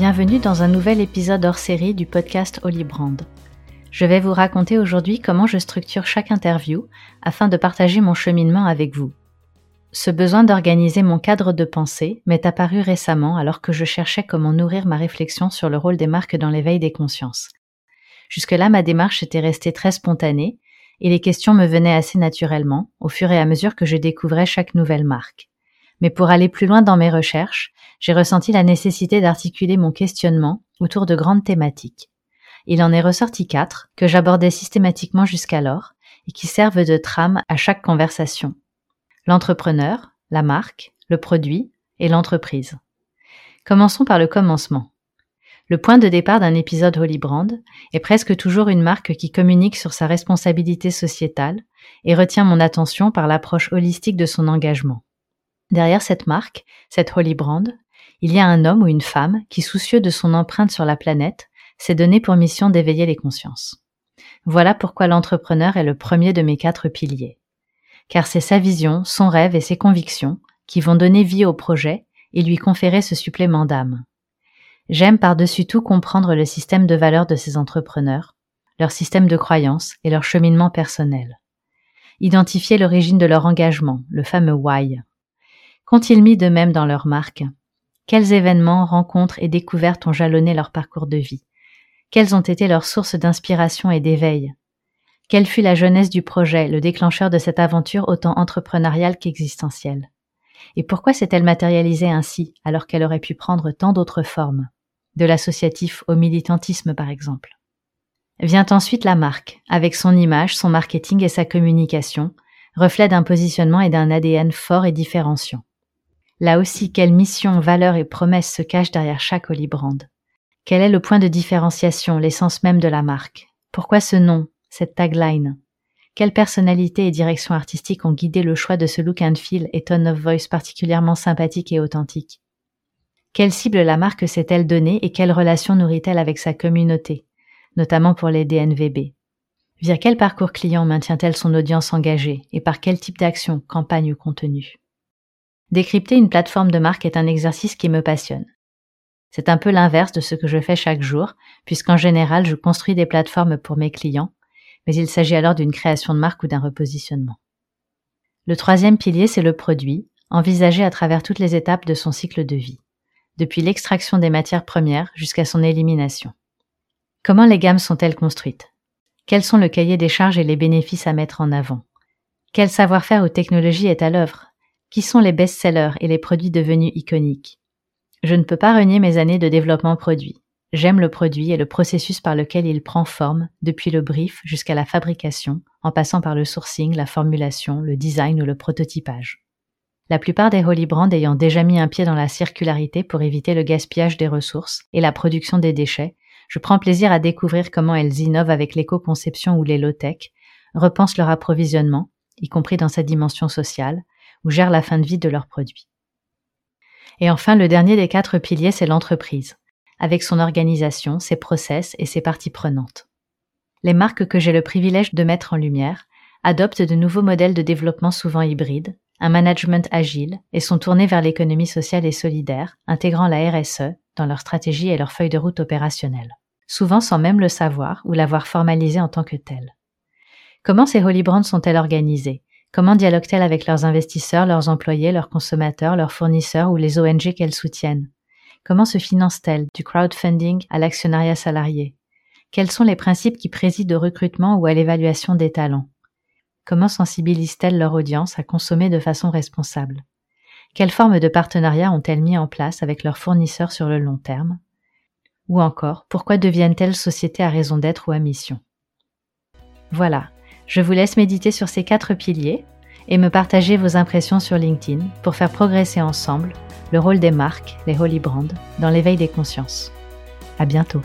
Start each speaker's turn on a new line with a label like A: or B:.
A: bienvenue dans un nouvel épisode hors série du podcast Holy Brand. Je vais vous raconter aujourd'hui comment je structure chaque interview afin de partager mon cheminement avec vous. Ce besoin d'organiser mon cadre de pensée m'est apparu récemment alors que je cherchais comment nourrir ma réflexion sur le rôle des marques dans l'éveil des consciences. Jusque-là, ma démarche était restée très spontanée et les questions me venaient assez naturellement au fur et à mesure que je découvrais chaque nouvelle marque. Mais pour aller plus loin dans mes recherches, j'ai ressenti la nécessité d'articuler mon questionnement autour de grandes thématiques. Il en est ressorti quatre que j'abordais systématiquement jusqu'alors et qui servent de trame à chaque conversation. L'entrepreneur, la marque, le produit et l'entreprise. Commençons par le commencement. Le point de départ d'un épisode Holy Brand est presque toujours une marque qui communique sur sa responsabilité sociétale et retient mon attention par l'approche holistique de son engagement. Derrière cette marque, cette Holy Brand, il y a un homme ou une femme qui, soucieux de son empreinte sur la planète, s'est donné pour mission d'éveiller les consciences. Voilà pourquoi l'entrepreneur est le premier de mes quatre piliers. Car c'est sa vision, son rêve et ses convictions qui vont donner vie au projet et lui conférer ce supplément d'âme. J'aime par-dessus tout comprendre le système de valeurs de ces entrepreneurs, leur système de croyances et leur cheminement personnel. Identifier l'origine de leur engagement, le fameux why. Qu'ont-ils mis de même dans leur marque Quels événements, rencontres et découvertes ont jalonné leur parcours de vie? Quelles ont été leurs sources d'inspiration et d'éveil? Quelle fut la jeunesse du projet, le déclencheur de cette aventure autant entrepreneuriale qu'existentielle? Et pourquoi s'est-elle matérialisée ainsi alors qu'elle aurait pu prendre tant d'autres formes? De l'associatif au militantisme par exemple. Vient ensuite la marque, avec son image, son marketing et sa communication, reflet d'un positionnement et d'un ADN fort et différenciant. Là aussi, quelle mission, valeur et promesse se cachent derrière chaque Olibrand. Quel est le point de différenciation, l'essence même de la marque? Pourquoi ce nom, cette tagline? Quelle personnalité et direction artistique ont guidé le choix de ce look and feel et tone of voice particulièrement sympathique et authentique? Quelle cible la marque s'est-elle donnée et quelle relation nourrit-elle avec sa communauté, notamment pour les DNVB Via quel parcours client maintient-elle son audience engagée et par quel type d'action, campagne ou contenu? Décrypter une plateforme de marque est un exercice qui me passionne. C'est un peu l'inverse de ce que je fais chaque jour, puisqu'en général je construis des plateformes pour mes clients, mais il s'agit alors d'une création de marque ou d'un repositionnement. Le troisième pilier, c'est le produit, envisagé à travers toutes les étapes de son cycle de vie depuis l'extraction des matières premières jusqu'à son élimination. Comment les gammes sont-elles construites? Quels sont le cahier des charges et les bénéfices à mettre en avant? Quel savoir-faire ou technologie est à l'œuvre? Qui sont les best-sellers et les produits devenus iconiques? Je ne peux pas renier mes années de développement produit. J'aime le produit et le processus par lequel il prend forme, depuis le brief jusqu'à la fabrication, en passant par le sourcing, la formulation, le design ou le prototypage la plupart des Holy Brands ayant déjà mis un pied dans la circularité pour éviter le gaspillage des ressources et la production des déchets, je prends plaisir à découvrir comment elles innovent avec l'éco-conception ou les low-tech, repensent leur approvisionnement, y compris dans sa dimension sociale, ou gèrent la fin de vie de leurs produits. Et enfin, le dernier des quatre piliers, c'est l'entreprise, avec son organisation, ses process et ses parties prenantes. Les marques que j'ai le privilège de mettre en lumière adoptent de nouveaux modèles de développement souvent hybrides, un management agile et sont tournés vers l'économie sociale et solidaire, intégrant la RSE dans leur stratégie et leur feuille de route opérationnelle, souvent sans même le savoir ou l'avoir formalisé en tant que tel. Comment ces Holy Brands sont-elles organisées? Comment dialoguent-elles avec leurs investisseurs, leurs employés, leurs consommateurs, leurs fournisseurs ou les ONG qu'elles soutiennent? Comment se financent-elles du crowdfunding à l'actionnariat salarié? Quels sont les principes qui président au recrutement ou à l'évaluation des talents? Comment sensibilisent-elles leur audience à consommer de façon responsable? Quelles formes de partenariat ont-elles mis en place avec leurs fournisseurs sur le long terme? Ou encore, pourquoi deviennent-elles sociétés à raison d'être ou à mission? Voilà, je vous laisse méditer sur ces quatre piliers et me partager vos impressions sur LinkedIn pour faire progresser ensemble le rôle des marques, les Holy Brands, dans l'éveil des consciences. À bientôt!